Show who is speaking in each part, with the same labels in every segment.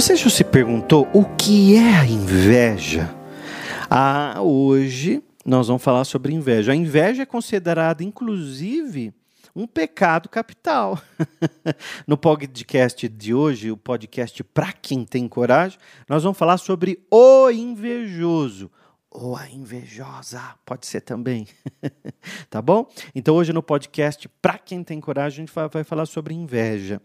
Speaker 1: Você já se perguntou o que é a inveja? Ah, hoje nós vamos falar sobre inveja. A inveja é considerada, inclusive, um pecado capital. no podcast de hoje, o podcast Pra Quem Tem Coragem, nós vamos falar sobre o invejoso. Ou a invejosa, pode ser também. tá bom? Então, hoje no podcast Pra Quem Tem Coragem, a gente vai falar sobre inveja.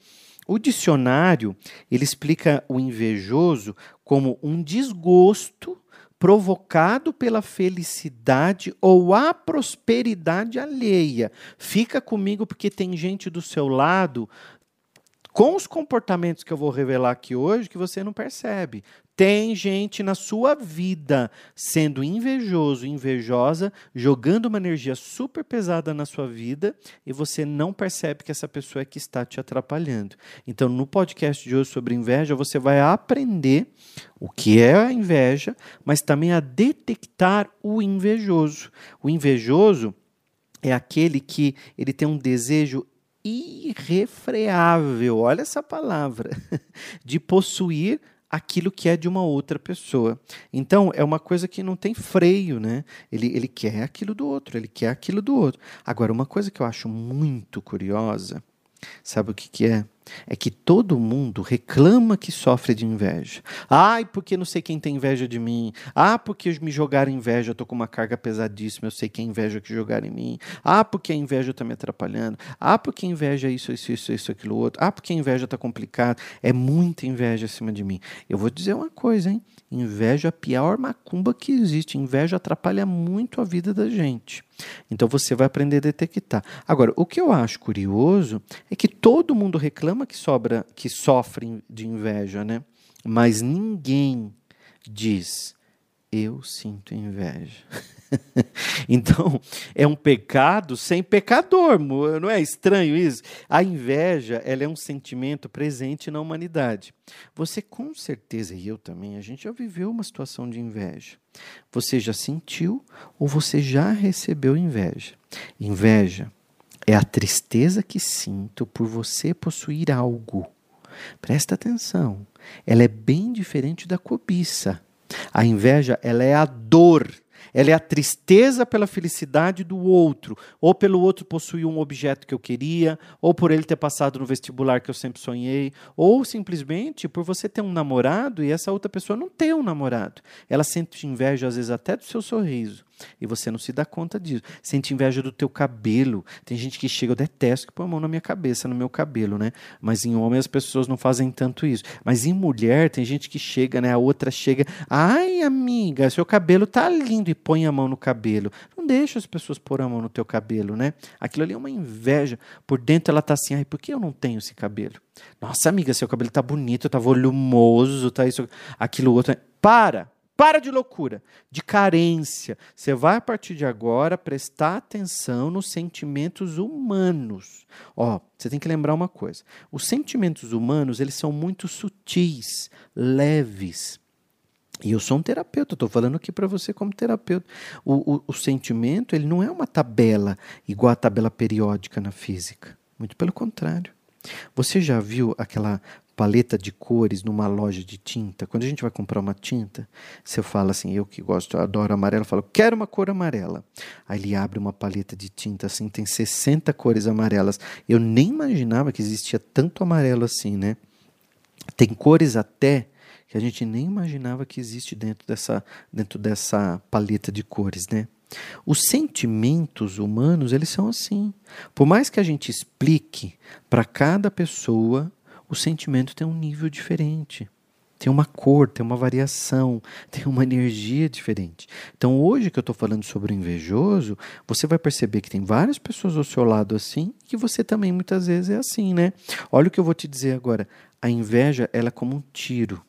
Speaker 1: O dicionário ele explica o invejoso como um desgosto provocado pela felicidade ou a prosperidade alheia. Fica comigo porque tem gente do seu lado com os comportamentos que eu vou revelar aqui hoje que você não percebe. Tem gente na sua vida sendo invejoso, invejosa, jogando uma energia super pesada na sua vida e você não percebe que essa pessoa é que está te atrapalhando. Então, no podcast de hoje sobre inveja, você vai aprender o que é a inveja, mas também a detectar o invejoso. O invejoso é aquele que ele tem um desejo irrefreável, olha essa palavra, de possuir aquilo que é de uma outra pessoa. Então, é uma coisa que não tem freio, né? Ele, ele quer aquilo do outro, ele quer aquilo do outro. Agora, uma coisa que eu acho muito curiosa, sabe o que, que é? é que todo mundo reclama que sofre de inveja. Ai, porque não sei quem tem inveja de mim. Ah, porque me jogaram inveja, eu tô com uma carga pesadíssima, eu sei que é inveja que jogaram em mim. Ah, porque a inveja está me atrapalhando. Ah, porque a inveja é isso, isso, isso, isso, aquilo outro. Ah, porque a inveja está complicada. É muita inveja acima de mim. Eu vou dizer uma coisa, hein? Inveja é a pior macumba que existe. Inveja atrapalha muito a vida da gente. Então você vai aprender a detectar. Agora, o que eu acho curioso é que todo mundo reclama que sobra, que sofre de inveja, né? Mas ninguém diz eu sinto inveja. então, é um pecado sem pecador, não é estranho isso? A inveja, ela é um sentimento presente na humanidade. Você com certeza, e eu também, a gente já viveu uma situação de inveja. Você já sentiu ou você já recebeu inveja? Inveja é a tristeza que sinto por você possuir algo. Presta atenção. Ela é bem diferente da cobiça. A inveja, ela é a dor ela é a tristeza pela felicidade do outro, ou pelo outro possuir um objeto que eu queria, ou por ele ter passado no vestibular que eu sempre sonhei, ou simplesmente por você ter um namorado e essa outra pessoa não ter um namorado. Ela sente inveja às vezes até do seu sorriso. E você não se dá conta disso. Sente inveja do teu cabelo. Tem gente que chega, eu detesto que põe a mão na minha cabeça, no meu cabelo, né? Mas em homem as pessoas não fazem tanto isso. Mas em mulher tem gente que chega, né? A outra chega, ai amiga, seu cabelo tá lindo e põe a mão no cabelo. Não deixa as pessoas pôr a mão no teu cabelo, né? Aquilo ali é uma inveja. Por dentro ela tá assim, ai, por que eu não tenho esse cabelo? Nossa amiga, seu cabelo tá bonito, tá volumoso, tá isso, aquilo outro. Para! Para de loucura, de carência. Você vai, a partir de agora, prestar atenção nos sentimentos humanos. Ó, você tem que lembrar uma coisa. Os sentimentos humanos, eles são muito sutis, leves. E eu sou um terapeuta, estou falando aqui para você como terapeuta. O, o, o sentimento, ele não é uma tabela igual a tabela periódica na física. Muito pelo contrário. Você já viu aquela paleta de cores numa loja de tinta, quando a gente vai comprar uma tinta, você fala assim, eu que gosto, adoro amarelo, falo, quero uma cor amarela. Aí ele abre uma paleta de tinta assim, tem 60 cores amarelas. Eu nem imaginava que existia tanto amarelo assim, né? Tem cores até que a gente nem imaginava que existe dentro dessa, dentro dessa paleta de cores, né? Os sentimentos humanos, eles são assim. Por mais que a gente explique para cada pessoa o sentimento tem um nível diferente. Tem uma cor, tem uma variação, tem uma energia diferente. Então, hoje que eu estou falando sobre o invejoso, você vai perceber que tem várias pessoas ao seu lado assim, e que você também muitas vezes é assim, né? Olha o que eu vou te dizer agora. A inveja, ela é como um tiro.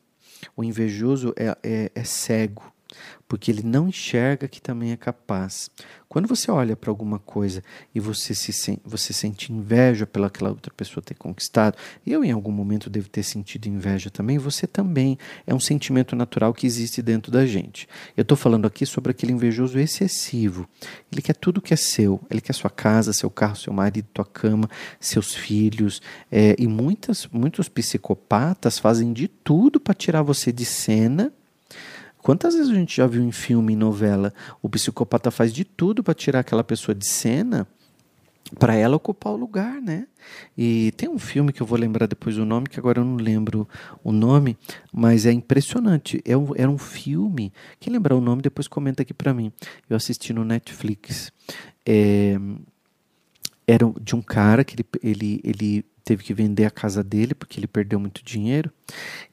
Speaker 1: O invejoso é, é, é cego. Porque ele não enxerga que também é capaz. Quando você olha para alguma coisa e você se você sente inveja pelaquela outra pessoa ter conquistado, eu em algum momento devo ter sentido inveja também, você também é um sentimento natural que existe dentro da gente. Eu estou falando aqui sobre aquele invejoso excessivo. Ele quer tudo que é seu, ele quer sua casa, seu carro, seu marido, tua cama, seus filhos, é, e muitas, muitos psicopatas fazem de tudo para tirar você de cena Quantas vezes a gente já viu em filme, em novela, o psicopata faz de tudo para tirar aquela pessoa de cena para ela ocupar o lugar, né? E tem um filme que eu vou lembrar depois o nome, que agora eu não lembro o nome, mas é impressionante. É um, era um filme. Quem lembrar o nome, depois comenta aqui para mim. Eu assisti no Netflix. É, era de um cara que ele, ele, ele teve que vender a casa dele porque ele perdeu muito dinheiro.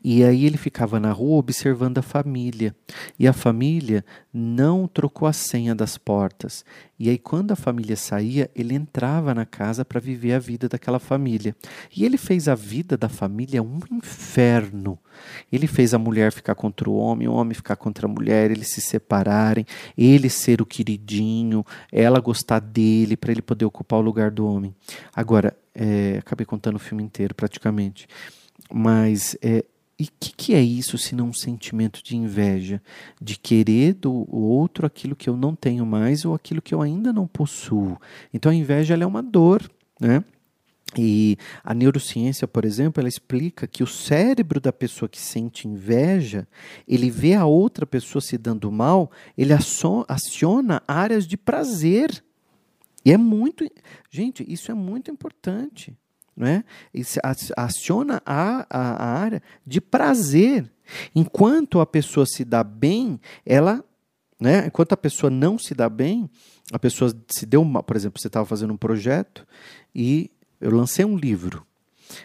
Speaker 1: E aí ele ficava na rua observando a família. E a família não trocou a senha das portas. E aí quando a família saía, ele entrava na casa para viver a vida daquela família. E ele fez a vida da família um inferno. Ele fez a mulher ficar contra o homem, o homem ficar contra a mulher, eles se separarem, ele ser o queridinho, ela gostar dele para ele poder ocupar o lugar do homem. Agora, é, acabei contando o filme inteiro praticamente. Mas é, e o que, que, é isso se não um sentimento de inveja? De querer do outro aquilo que eu não tenho mais ou aquilo que eu ainda não possuo. Então a inveja é uma dor, né? E a neurociência, por exemplo, ela explica que o cérebro da pessoa que sente inveja, ele vê a outra pessoa se dando mal, ele aciona áreas de prazer e é muito. Gente, isso é muito importante. É? Isso aciona a, a, a área de prazer. Enquanto a pessoa se dá bem, ela. Né? Enquanto a pessoa não se dá bem, a pessoa se deu uma. Por exemplo, você estava fazendo um projeto e eu lancei um livro.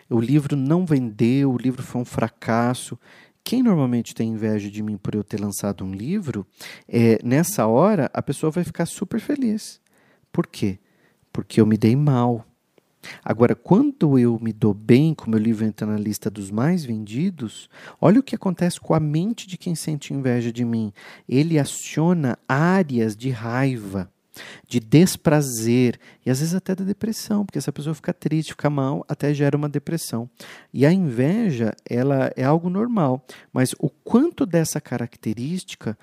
Speaker 1: O livro não vendeu, o livro foi um fracasso. Quem normalmente tem inveja de mim por eu ter lançado um livro, é, nessa hora a pessoa vai ficar super feliz. Por quê? Porque eu me dei mal. Agora, quando eu me dou bem, como meu livro entra na lista dos mais vendidos, olha o que acontece com a mente de quem sente inveja de mim. Ele aciona áreas de raiva, de desprazer e às vezes até da depressão, porque essa pessoa fica triste, fica mal, até gera uma depressão. E a inveja, ela é algo normal, mas o quanto dessa característica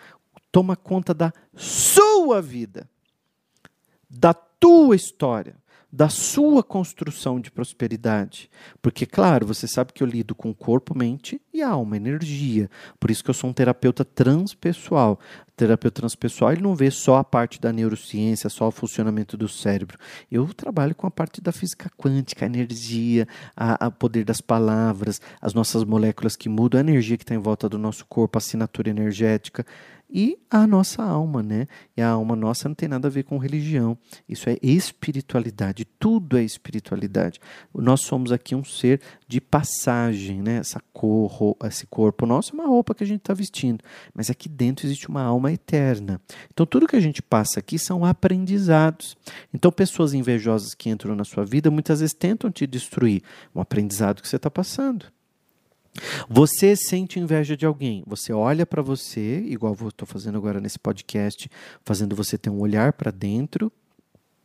Speaker 1: toma conta da sua vida da tua história, da sua construção de prosperidade. Porque, claro, você sabe que eu lido com corpo, mente e alma, energia. Por isso que eu sou um terapeuta transpessoal. O terapeuta transpessoal ele não vê só a parte da neurociência, só o funcionamento do cérebro. Eu trabalho com a parte da física quântica, a energia, o poder das palavras, as nossas moléculas que mudam, a energia que está em volta do nosso corpo, a assinatura energética e a nossa alma, né? E a alma nossa não tem nada a ver com religião. Isso é espiritualidade, tudo é espiritualidade. Nós somos aqui um ser de passagem, né? Essa cor, esse corpo nosso é uma roupa que a gente está vestindo, mas aqui dentro existe uma alma eterna. Então tudo que a gente passa aqui são aprendizados. Então pessoas invejosas que entram na sua vida muitas vezes tentam te destruir, um aprendizado que você está passando. Você sente inveja de alguém, você olha para você, igual eu estou fazendo agora nesse podcast, fazendo você ter um olhar para dentro.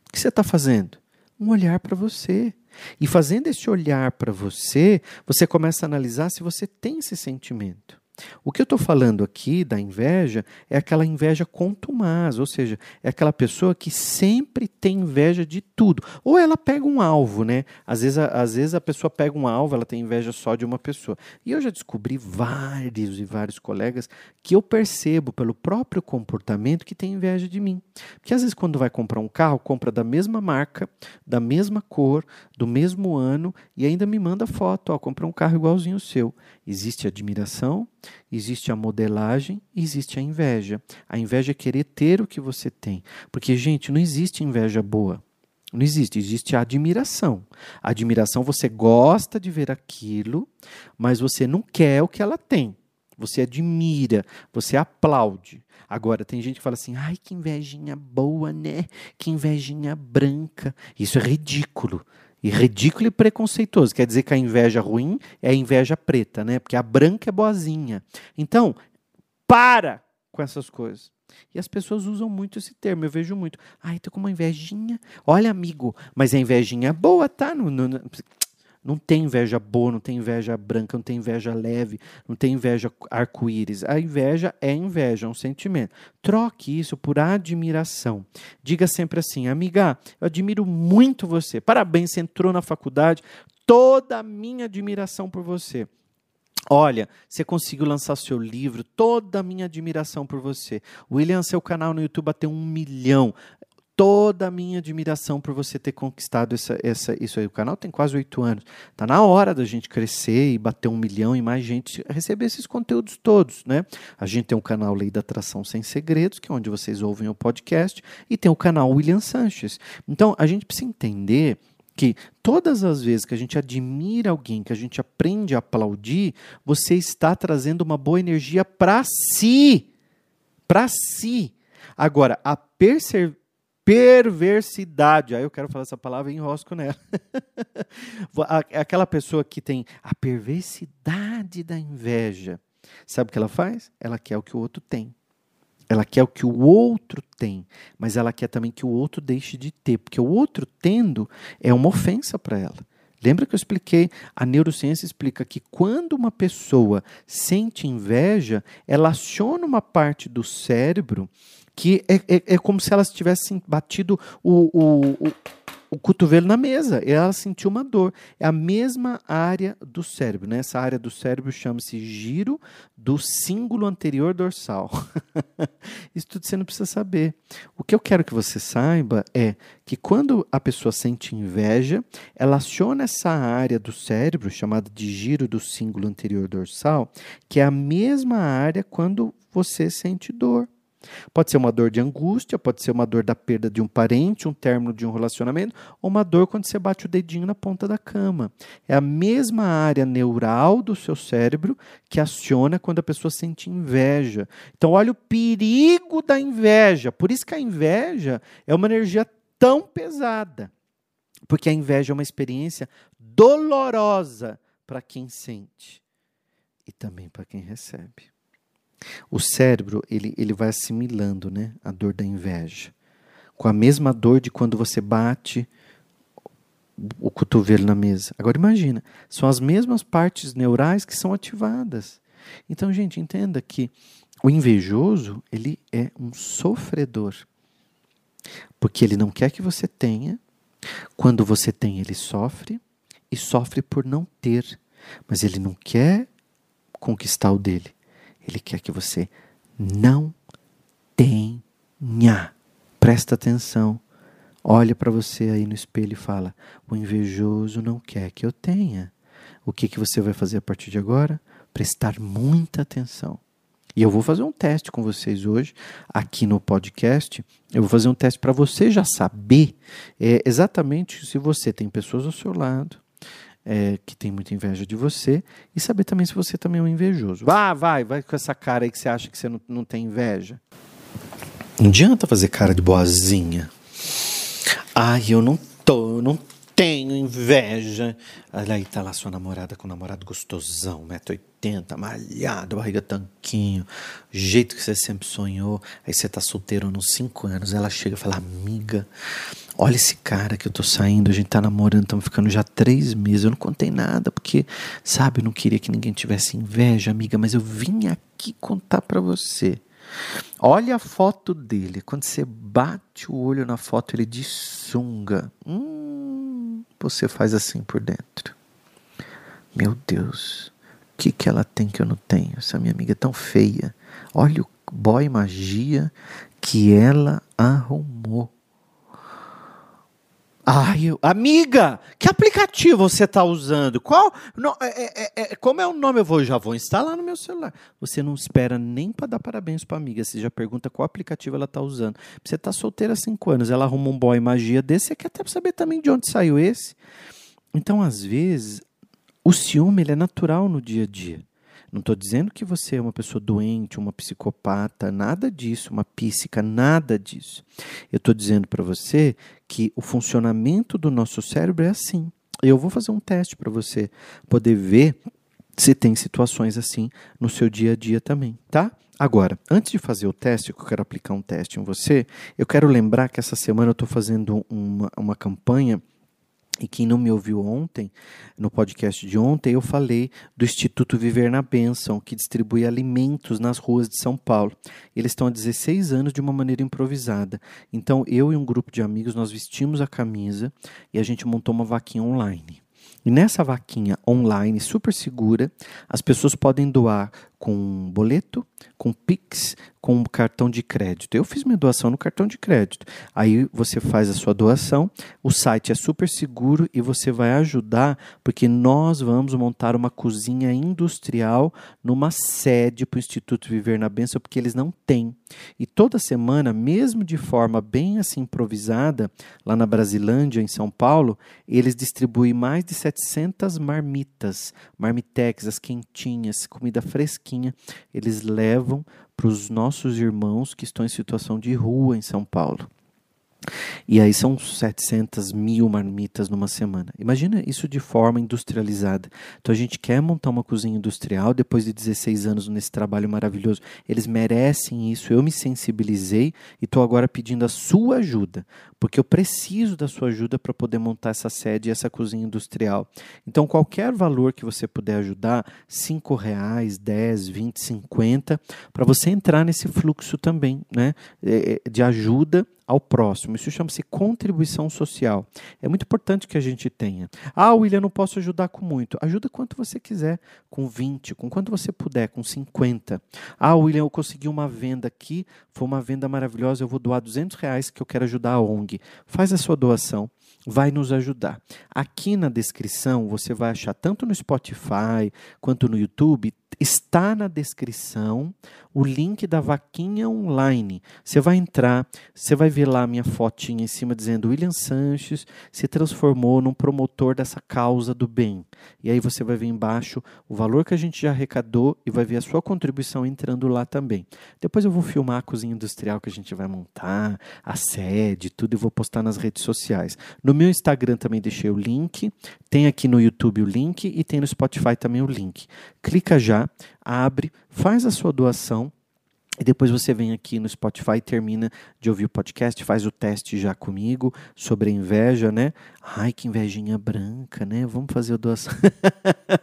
Speaker 1: O que você está fazendo? Um olhar para você. E fazendo esse olhar para você, você começa a analisar se você tem esse sentimento. O que eu estou falando aqui da inveja é aquela inveja contumaz, ou seja, é aquela pessoa que sempre tem inveja de tudo. Ou ela pega um alvo, né? Às vezes, a, às vezes a pessoa pega um alvo, ela tem inveja só de uma pessoa. E eu já descobri vários e vários colegas que eu percebo pelo próprio comportamento que tem inveja de mim. Porque às vezes quando vai comprar um carro, compra da mesma marca, da mesma cor, do mesmo ano e ainda me manda foto, ó, comprou um carro igualzinho o seu. Existe admiração, existe a modelagem, existe a inveja. A inveja é querer ter o que você tem. Porque, gente, não existe inveja boa. Não existe, existe a admiração. A admiração, você gosta de ver aquilo, mas você não quer o que ela tem. Você admira, você aplaude. Agora, tem gente que fala assim: ai, que invejinha boa, né? Que invejinha branca. Isso é ridículo. E ridículo e preconceituoso. Quer dizer que a inveja ruim é a inveja preta, né? Porque a branca é boazinha. Então, para com essas coisas. E as pessoas usam muito esse termo, eu vejo muito. Ai, tô com uma invejinha. Olha, amigo, mas a invejinha é boa, tá? Não, não, não tem inveja boa, não tem inveja branca, não tem inveja leve, não tem inveja arco-íris. A inveja é inveja, é um sentimento. Troque isso por admiração. Diga sempre assim, amiga, eu admiro muito você. Parabéns, você entrou na faculdade. Toda a minha admiração por você. Olha, você conseguiu lançar seu livro, toda a minha admiração por você. William, seu canal no YouTube bateu um milhão toda a minha admiração por você ter conquistado essa, essa, isso aí. O canal tem quase oito anos. Tá na hora da gente crescer e bater um milhão e mais gente receber esses conteúdos todos, né? A gente tem um canal Lei da Atração Sem Segredos, que é onde vocês ouvem o podcast, e tem o canal William Sanches. Então, a gente precisa entender que todas as vezes que a gente admira alguém, que a gente aprende a aplaudir, você está trazendo uma boa energia para si. Para si. Agora, a perseverança perversidade. Aí eu quero falar essa palavra e enrosco nela. Aquela pessoa que tem a perversidade da inveja. Sabe o que ela faz? Ela quer o que o outro tem. Ela quer o que o outro tem, mas ela quer também que o outro deixe de ter, porque o outro tendo é uma ofensa para ela. Lembra que eu expliquei? A neurociência explica que quando uma pessoa sente inveja, ela aciona uma parte do cérebro que é, é, é como se elas tivessem batido o, o, o, o, cotovelo na mesa. Ela sentiu uma dor. É a mesma área do cérebro. Né? Essa área do cérebro chama-se giro do símbolo anterior dorsal. Isso tudo você não precisa saber. O que eu quero que você saiba é que quando a pessoa sente inveja, ela aciona essa área do cérebro, chamada de giro do símbolo anterior dorsal, que é a mesma área quando você sente dor. Pode ser uma dor de angústia, pode ser uma dor da perda de um parente, um término de um relacionamento, ou uma dor quando você bate o dedinho na ponta da cama. É a mesma área neural do seu cérebro que aciona quando a pessoa sente inveja. Então, olha o perigo da inveja. Por isso que a inveja é uma energia tão pesada. Porque a inveja é uma experiência dolorosa para quem sente e também para quem recebe. O cérebro ele, ele vai assimilando né, a dor da inveja. Com a mesma dor de quando você bate o cotovelo na mesa. Agora imagina, são as mesmas partes neurais que são ativadas. Então, gente, entenda que o invejoso, ele é um sofredor. Porque ele não quer que você tenha. Quando você tem, ele sofre e sofre por não ter. Mas ele não quer conquistar o dele. Ele quer que você não tenha. Presta atenção. Olha para você aí no espelho e fala: O invejoso não quer que eu tenha. O que, que você vai fazer a partir de agora? Prestar muita atenção. E eu vou fazer um teste com vocês hoje, aqui no podcast. Eu vou fazer um teste para você já saber é, exatamente se você tem pessoas ao seu lado, é, que tem muita inveja de você e saber também se você também é um invejoso. Vá, vai, vai com essa cara aí que você acha que você não, não tem inveja. Não adianta fazer cara de boazinha. Ai, eu não tô, eu não tenho inveja. Olha aí, tá lá sua namorada com um namorado gostosão, 1,80m, malhado, barriga tanquinho, jeito que você sempre sonhou. Aí você tá solteiro uns 5 anos. Ela chega e fala, amiga, Olha esse cara que eu tô saindo, a gente tá namorando, estamos ficando já três meses. Eu não contei nada, porque, sabe, eu não queria que ninguém tivesse inveja, amiga, mas eu vim aqui contar para você. Olha a foto dele. Quando você bate o olho na foto, ele de sunga. Hum, você faz assim por dentro. Meu Deus, o que, que ela tem que eu não tenho? Essa minha amiga é tão feia. Olha o boy magia que ela arrumou. Eu, amiga, que aplicativo você está usando? Qual? No, é, é, é, é, como é o nome? Eu vou, já vou instalar no meu celular. Você não espera nem para dar parabéns para amiga. Você já pergunta qual aplicativo ela está usando. Você está solteira há cinco anos, ela arruma um boy magia desse, você quer até saber também de onde saiu esse. Então, às vezes, o ciúme ele é natural no dia a dia. Não estou dizendo que você é uma pessoa doente, uma psicopata, nada disso, uma psíquica, nada disso. Eu estou dizendo para você que o funcionamento do nosso cérebro é assim. Eu vou fazer um teste para você poder ver se tem situações assim no seu dia a dia também, tá? Agora, antes de fazer o teste, que eu quero aplicar um teste em você, eu quero lembrar que essa semana eu estou fazendo uma, uma campanha e quem não me ouviu ontem, no podcast de ontem, eu falei do Instituto Viver na Bênção, que distribui alimentos nas ruas de São Paulo. Eles estão há 16 anos de uma maneira improvisada. Então, eu e um grupo de amigos, nós vestimos a camisa e a gente montou uma vaquinha online. E nessa vaquinha online super segura, as pessoas podem doar com boleto, com Pix, com cartão de crédito. Eu fiz minha doação no cartão de crédito. Aí você faz a sua doação, o site é super seguro e você vai ajudar, porque nós vamos montar uma cozinha industrial numa sede para o Instituto Viver na Benção, porque eles não têm. E toda semana, mesmo de forma bem assim improvisada, lá na Brasilândia, em São Paulo, eles distribuem mais de 700 marmitas, marmitex, as quentinhas, comida fresquinha eles levam para os nossos irmãos que estão em situação de rua em São Paulo. E aí são 700 mil marmitas numa semana. Imagina isso de forma industrializada. Então a gente quer montar uma cozinha industrial depois de 16 anos nesse trabalho maravilhoso. Eles merecem isso. Eu me sensibilizei e estou agora pedindo a sua ajuda, porque eu preciso da sua ajuda para poder montar essa sede e essa cozinha industrial. Então qualquer valor que você puder ajudar, 5 reais, 10, 20, 50, para você entrar nesse fluxo também, né, é, é, de ajuda ao próximo. Isso chama-se contribuição social. É muito importante que a gente tenha. Ah, William, não posso ajudar com muito. Ajuda quanto você quiser, com 20, com quanto você puder, com 50. Ah, William, eu consegui uma venda aqui, foi uma venda maravilhosa, eu vou doar 200 reais que eu quero ajudar a ONG. Faz a sua doação vai nos ajudar. Aqui na descrição você vai achar tanto no Spotify quanto no YouTube está na descrição o link da vaquinha online. Você vai entrar, você vai ver lá a minha fotinha em cima dizendo William Sanches se transformou num promotor dessa causa do bem. E aí você vai ver embaixo o valor que a gente já arrecadou e vai ver a sua contribuição entrando lá também. Depois eu vou filmar a cozinha industrial que a gente vai montar, a sede, tudo e vou postar nas redes sociais. No meu Instagram também deixei o link, tem aqui no YouTube o link e tem no Spotify também o link. Clica já abre, faz a sua doação. E depois você vem aqui no Spotify, termina de ouvir o podcast, faz o teste já comigo sobre a inveja, né? Ai, que invejinha branca, né? Vamos fazer a doação.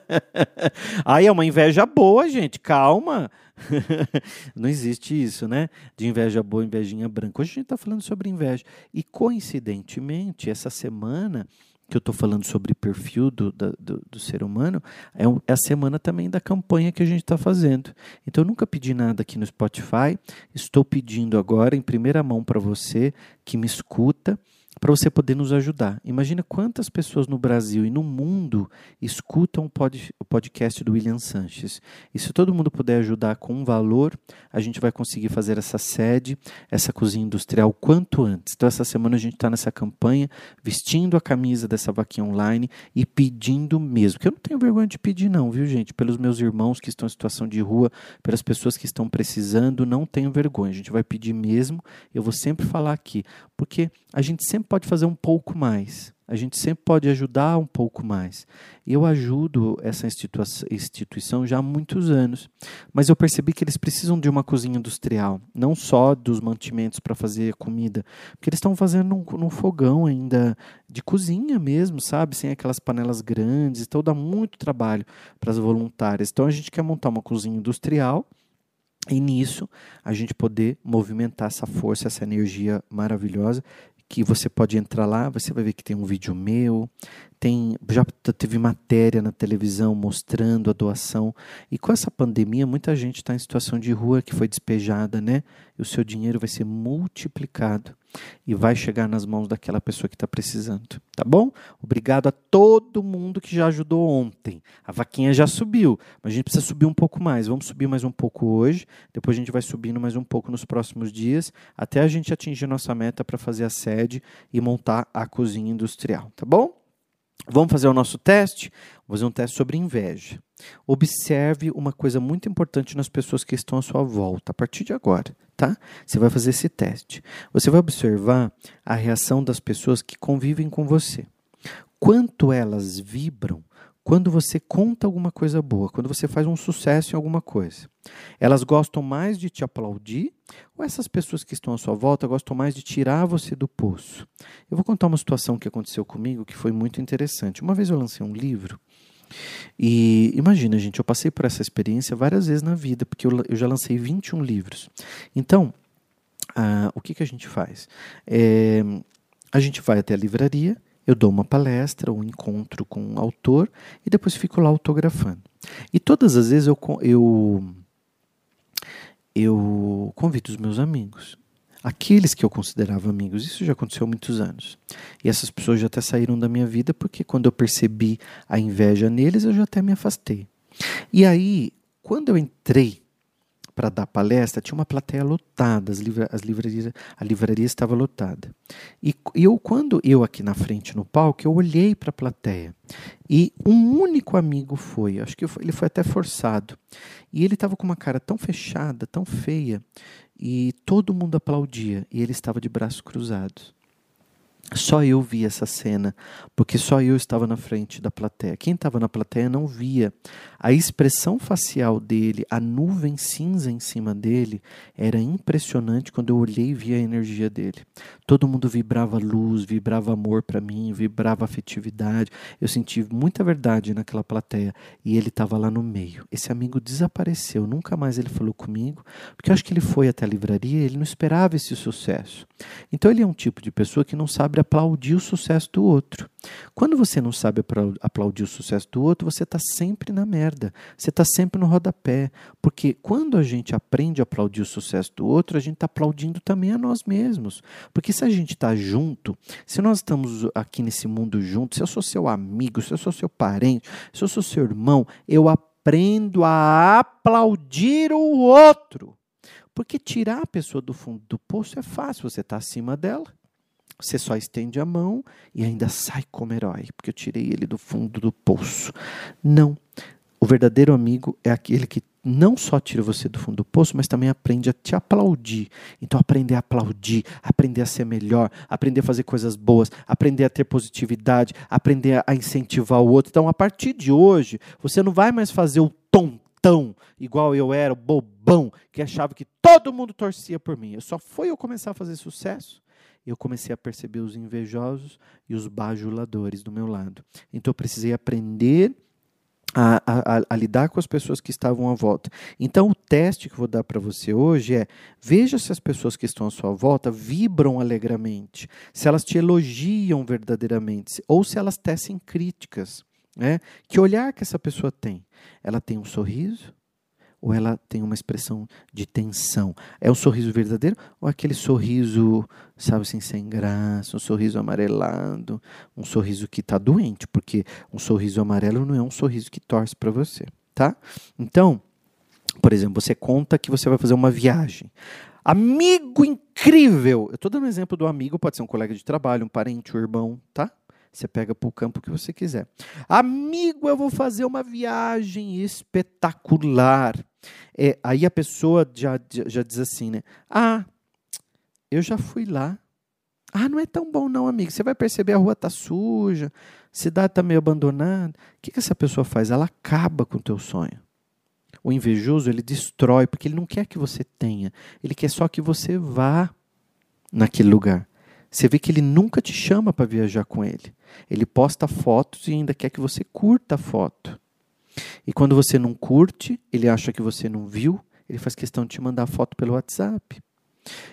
Speaker 1: Ai, é uma inveja boa, gente, calma. Não existe isso, né? De inveja boa, invejinha branca. Hoje a gente está falando sobre inveja. E coincidentemente, essa semana que eu estou falando sobre perfil do, do, do ser humano, é, um, é, a semana também da campanha que a gente está fazendo. Então, eu nunca pedi nada aqui no Spotify, estou pedindo agora em primeira mão para você que me escuta para você poder nos ajudar. Imagina quantas pessoas no Brasil e no mundo escutam o, pod, o podcast do William Sanches. E se todo mundo puder ajudar com um valor, a gente vai conseguir fazer essa sede, essa cozinha industrial quanto antes. Então, essa semana a gente está nessa campanha, vestindo a camisa dessa vaquinha online e pedindo mesmo. Que eu não tenho vergonha de pedir, não, viu, gente? Pelos meus irmãos que estão em situação de rua, pelas pessoas que estão precisando, não tenho vergonha. A gente vai pedir mesmo. Eu vou sempre falar aqui, porque a gente sempre pode fazer um pouco mais. A gente sempre pode ajudar um pouco mais. Eu ajudo essa instituição já há muitos anos, mas eu percebi que eles precisam de uma cozinha industrial, não só dos mantimentos para fazer comida, porque eles estão fazendo num, num, fogão ainda de cozinha mesmo, sabe? Sem aquelas panelas grandes, então dá muito trabalho para as voluntárias. Então a gente quer montar uma cozinha industrial e nisso a gente poder movimentar essa força, essa energia maravilhosa que você pode entrar lá, você vai ver que tem um vídeo meu, tem já teve matéria na televisão mostrando a doação. E com essa pandemia, muita gente está em situação de rua que foi despejada, né? E o seu dinheiro vai ser multiplicado e vai chegar nas mãos daquela pessoa que está precisando. Tá bom? Obrigado a todo mundo que já ajudou ontem. A vaquinha já subiu, mas a gente precisa subir um pouco mais. Vamos subir mais um pouco hoje, depois a gente vai subindo mais um pouco nos próximos dias, até a gente atingir nossa meta para fazer a sede e montar a cozinha industrial. Tá bom? Vamos fazer o nosso teste? Vamos fazer um teste sobre inveja. Observe uma coisa muito importante nas pessoas que estão à sua volta, a partir de agora, tá? Você vai fazer esse teste. Você vai observar a reação das pessoas que convivem com você. Quanto elas vibram quando você conta alguma coisa boa, quando você faz um sucesso em alguma coisa, elas gostam mais de te aplaudir ou essas pessoas que estão à sua volta gostam mais de tirar você do poço? Eu vou contar uma situação que aconteceu comigo que foi muito interessante. Uma vez eu lancei um livro e imagina, gente, eu passei por essa experiência várias vezes na vida, porque eu, eu já lancei 21 livros. Então, ah, o que, que a gente faz? É, a gente vai até a livraria, eu dou uma palestra, um encontro com um autor e depois fico lá autografando. E todas as vezes eu, eu, eu convido os meus amigos aqueles que eu considerava amigos. Isso já aconteceu há muitos anos. E essas pessoas já até saíram da minha vida porque quando eu percebi a inveja neles, eu já até me afastei. E aí, quando eu entrei para dar palestra, tinha uma plateia lotada, as, livra as livrarias, a livraria estava lotada. E eu, quando eu aqui na frente no palco, eu olhei para a plateia e um único amigo foi, acho que ele foi até forçado, e ele estava com uma cara tão fechada, tão feia, e todo mundo aplaudia e ele estava de braços cruzados. Só eu vi essa cena, porque só eu estava na frente da plateia. Quem estava na plateia não via. A expressão facial dele, a nuvem cinza em cima dele, era impressionante quando eu olhei e vi a energia dele. Todo mundo vibrava luz, vibrava amor para mim, vibrava afetividade. Eu senti muita verdade naquela plateia e ele estava lá no meio. Esse amigo desapareceu, nunca mais ele falou comigo, porque eu acho que ele foi até a livraria, ele não esperava esse sucesso. Então ele é um tipo de pessoa que não sabe sabe aplaudir o sucesso do outro. Quando você não sabe aplaudir o sucesso do outro, você está sempre na merda. Você está sempre no rodapé. Porque quando a gente aprende a aplaudir o sucesso do outro, a gente está aplaudindo também a nós mesmos. Porque se a gente está junto, se nós estamos aqui nesse mundo juntos, se eu sou seu amigo, se eu sou seu parente, se eu sou seu irmão, eu aprendo a aplaudir o outro. Porque tirar a pessoa do fundo do poço é fácil, você está acima dela. Você só estende a mão e ainda sai como herói, porque eu tirei ele do fundo do poço. Não. O verdadeiro amigo é aquele que não só tira você do fundo do poço, mas também aprende a te aplaudir. Então, aprender a aplaudir, aprender a ser melhor, aprender a fazer coisas boas, aprender a ter positividade, aprender a incentivar o outro. Então, a partir de hoje, você não vai mais fazer o tontão, igual eu era, o bobão, que achava que todo mundo torcia por mim. Eu só foi eu começar a fazer sucesso eu comecei a perceber os invejosos e os bajuladores do meu lado. Então eu precisei aprender a, a, a, lidar com as pessoas que estavam à volta. Então, o teste que eu vou dar para você hoje é: veja se as pessoas que estão à sua volta vibram alegremente, se elas te elogiam verdadeiramente, ou se elas tecem críticas. Né? Que olhar que essa pessoa tem? Ela tem um sorriso? Ou ela tem uma expressão de tensão? É um sorriso verdadeiro ou aquele sorriso, sabe assim, sem graça, um sorriso amarelado, um sorriso que está doente? Porque um sorriso amarelo não é um sorriso que torce para você, tá? Então, por exemplo, você conta que você vai fazer uma viagem. Amigo incrível! Eu estou dando um exemplo do amigo, pode ser um colega de trabalho, um parente, um irmão, tá? Você pega para o campo que você quiser. Amigo, eu vou fazer uma viagem espetacular. É, aí a pessoa já, já diz assim, né? Ah, eu já fui lá. Ah, não é tão bom não, amigo. Você vai perceber a rua tá suja, a cidade tá meio abandonada. O que, que essa pessoa faz? Ela acaba com o teu sonho. O invejoso, ele destrói, porque ele não quer que você tenha. Ele quer só que você vá naquele lugar. Você vê que ele nunca te chama para viajar com ele. Ele posta fotos e ainda quer que você curta a foto. E quando você não curte, ele acha que você não viu, ele faz questão de te mandar foto pelo WhatsApp.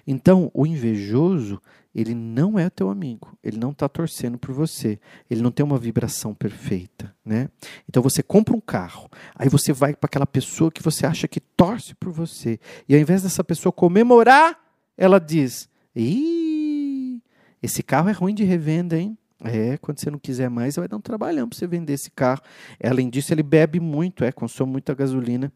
Speaker 1: Então, o invejoso, ele não é teu amigo, ele não está torcendo por você, ele não tem uma vibração perfeita, né? Então você compra um carro, aí você vai para aquela pessoa que você acha que torce por você, e ao invés dessa pessoa comemorar, ela diz: Ih, esse carro é ruim de revenda, hein? É, quando você não quiser mais, vai dar um trabalhão para você vender esse carro. Além disso, ele bebe muito, é, consome muita gasolina.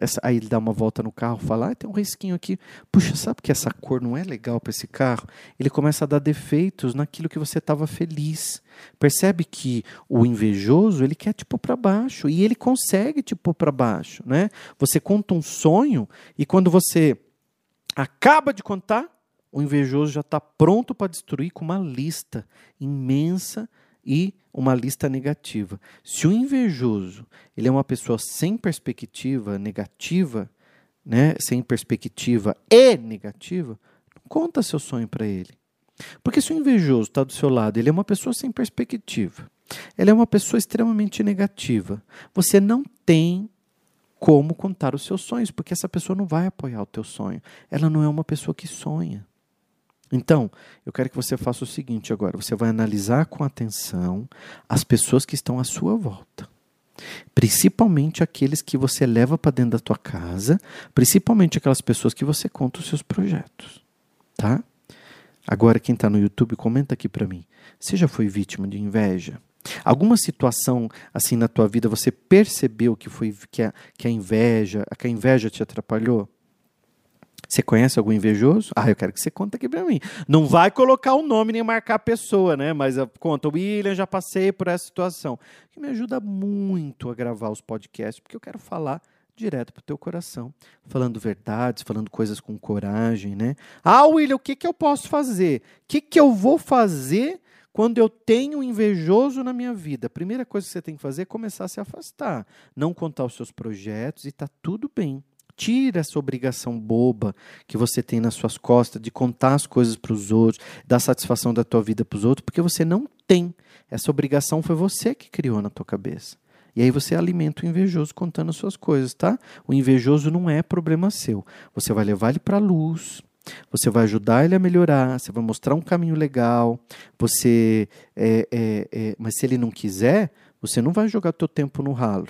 Speaker 1: Essa, aí ele dá uma volta no carro, fala, ah, tem um risquinho aqui. Puxa, sabe que essa cor não é legal para esse carro? Ele começa a dar defeitos naquilo que você estava feliz. Percebe que o invejoso, ele quer te pôr para baixo. E ele consegue te pôr para baixo. Né? Você conta um sonho e quando você acaba de contar, o invejoso já está pronto para destruir com uma lista imensa e uma lista negativa. Se o invejoso ele é uma pessoa sem perspectiva negativa, né, sem perspectiva e negativa, conta seu sonho para ele. Porque se o invejoso está do seu lado, ele é uma pessoa sem perspectiva. Ele é uma pessoa extremamente negativa. Você não tem como contar os seus sonhos, porque essa pessoa não vai apoiar o teu sonho. Ela não é uma pessoa que sonha. Então, eu quero que você faça o seguinte agora: você vai analisar com atenção as pessoas que estão à sua volta. Principalmente aqueles que você leva para dentro da tua casa, principalmente aquelas pessoas que você conta os seus projetos, tá? Agora quem está no YouTube comenta aqui para mim. Você já foi vítima de inveja? Alguma situação assim na tua vida você percebeu que foi que a, que a inveja, que a inveja te atrapalhou? Você conhece algum invejoso? Ah, eu quero que você conte aqui para mim. Não vai colocar o nome nem marcar a pessoa, né? Mas conta, William, já passei por essa situação. Que me ajuda muito a gravar os podcasts, porque eu quero falar direto para o teu coração, falando verdades, falando coisas com coragem, né? Ah, William, o que, que eu posso fazer? O que, que eu vou fazer quando eu tenho invejoso na minha vida? A primeira coisa que você tem que fazer é começar a se afastar, não contar os seus projetos e tá tudo bem. Tira essa obrigação boba que você tem nas suas costas de contar as coisas para os outros, dar satisfação da tua vida para os outros, porque você não tem. Essa obrigação foi você que criou na tua cabeça. E aí você alimenta o invejoso contando as suas coisas, tá? O invejoso não é problema seu. Você vai levar ele para a luz, você vai ajudar ele a melhorar, você vai mostrar um caminho legal, você é, é, é, mas se ele não quiser, você não vai jogar teu tempo no ralo.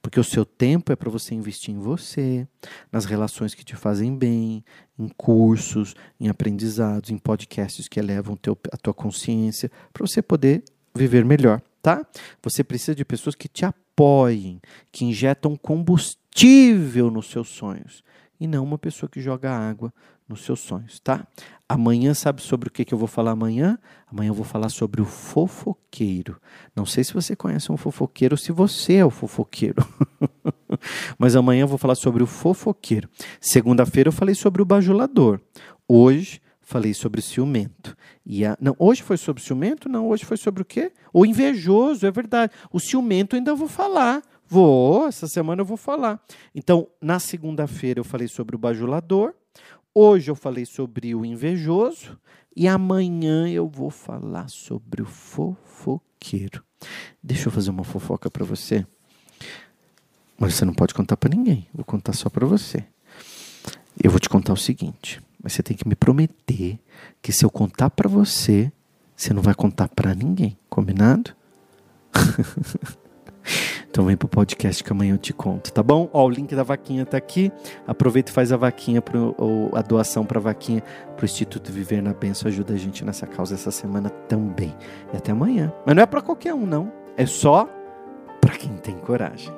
Speaker 1: Porque o seu tempo é para você investir em você, nas relações que te fazem bem, em cursos, em aprendizados, em podcasts que elevam teu, a tua consciência, para você poder viver melhor, tá? Você precisa de pessoas que te apoiem, que injetam combustível nos seus sonhos, e não uma pessoa que joga água nos seus sonhos, tá? Amanhã, sabe sobre o que, que eu vou falar amanhã? Amanhã eu vou falar sobre o fofoqueiro. Não sei se você conhece um fofoqueiro ou se você é o fofoqueiro. Mas amanhã eu vou falar sobre o fofoqueiro. Segunda-feira eu falei sobre o bajulador. Hoje falei sobre o ciumento. E a... Não, hoje foi sobre o ciumento? Não, hoje foi sobre o quê? O invejoso, é verdade. O ciumento ainda vou falar. Vou, essa semana eu vou falar. Então, na segunda-feira eu falei sobre o bajulador. Hoje eu falei sobre o invejoso e amanhã eu vou falar sobre o fofoqueiro. Deixa eu fazer uma fofoca para você. Mas você não pode contar para ninguém. Vou contar só para você. Eu vou te contar o seguinte, mas você tem que me prometer que se eu contar para você, você não vai contar para ninguém, combinado? Então vem pro podcast que amanhã eu te conto, tá bom? Ó, o link da vaquinha tá aqui. Aproveita e faz a vaquinha pro, ou a doação para vaquinha pro Instituto Viver na Benção. Ajuda a gente nessa causa essa semana também. E até amanhã. Mas não é para qualquer um, não. É só para quem tem coragem.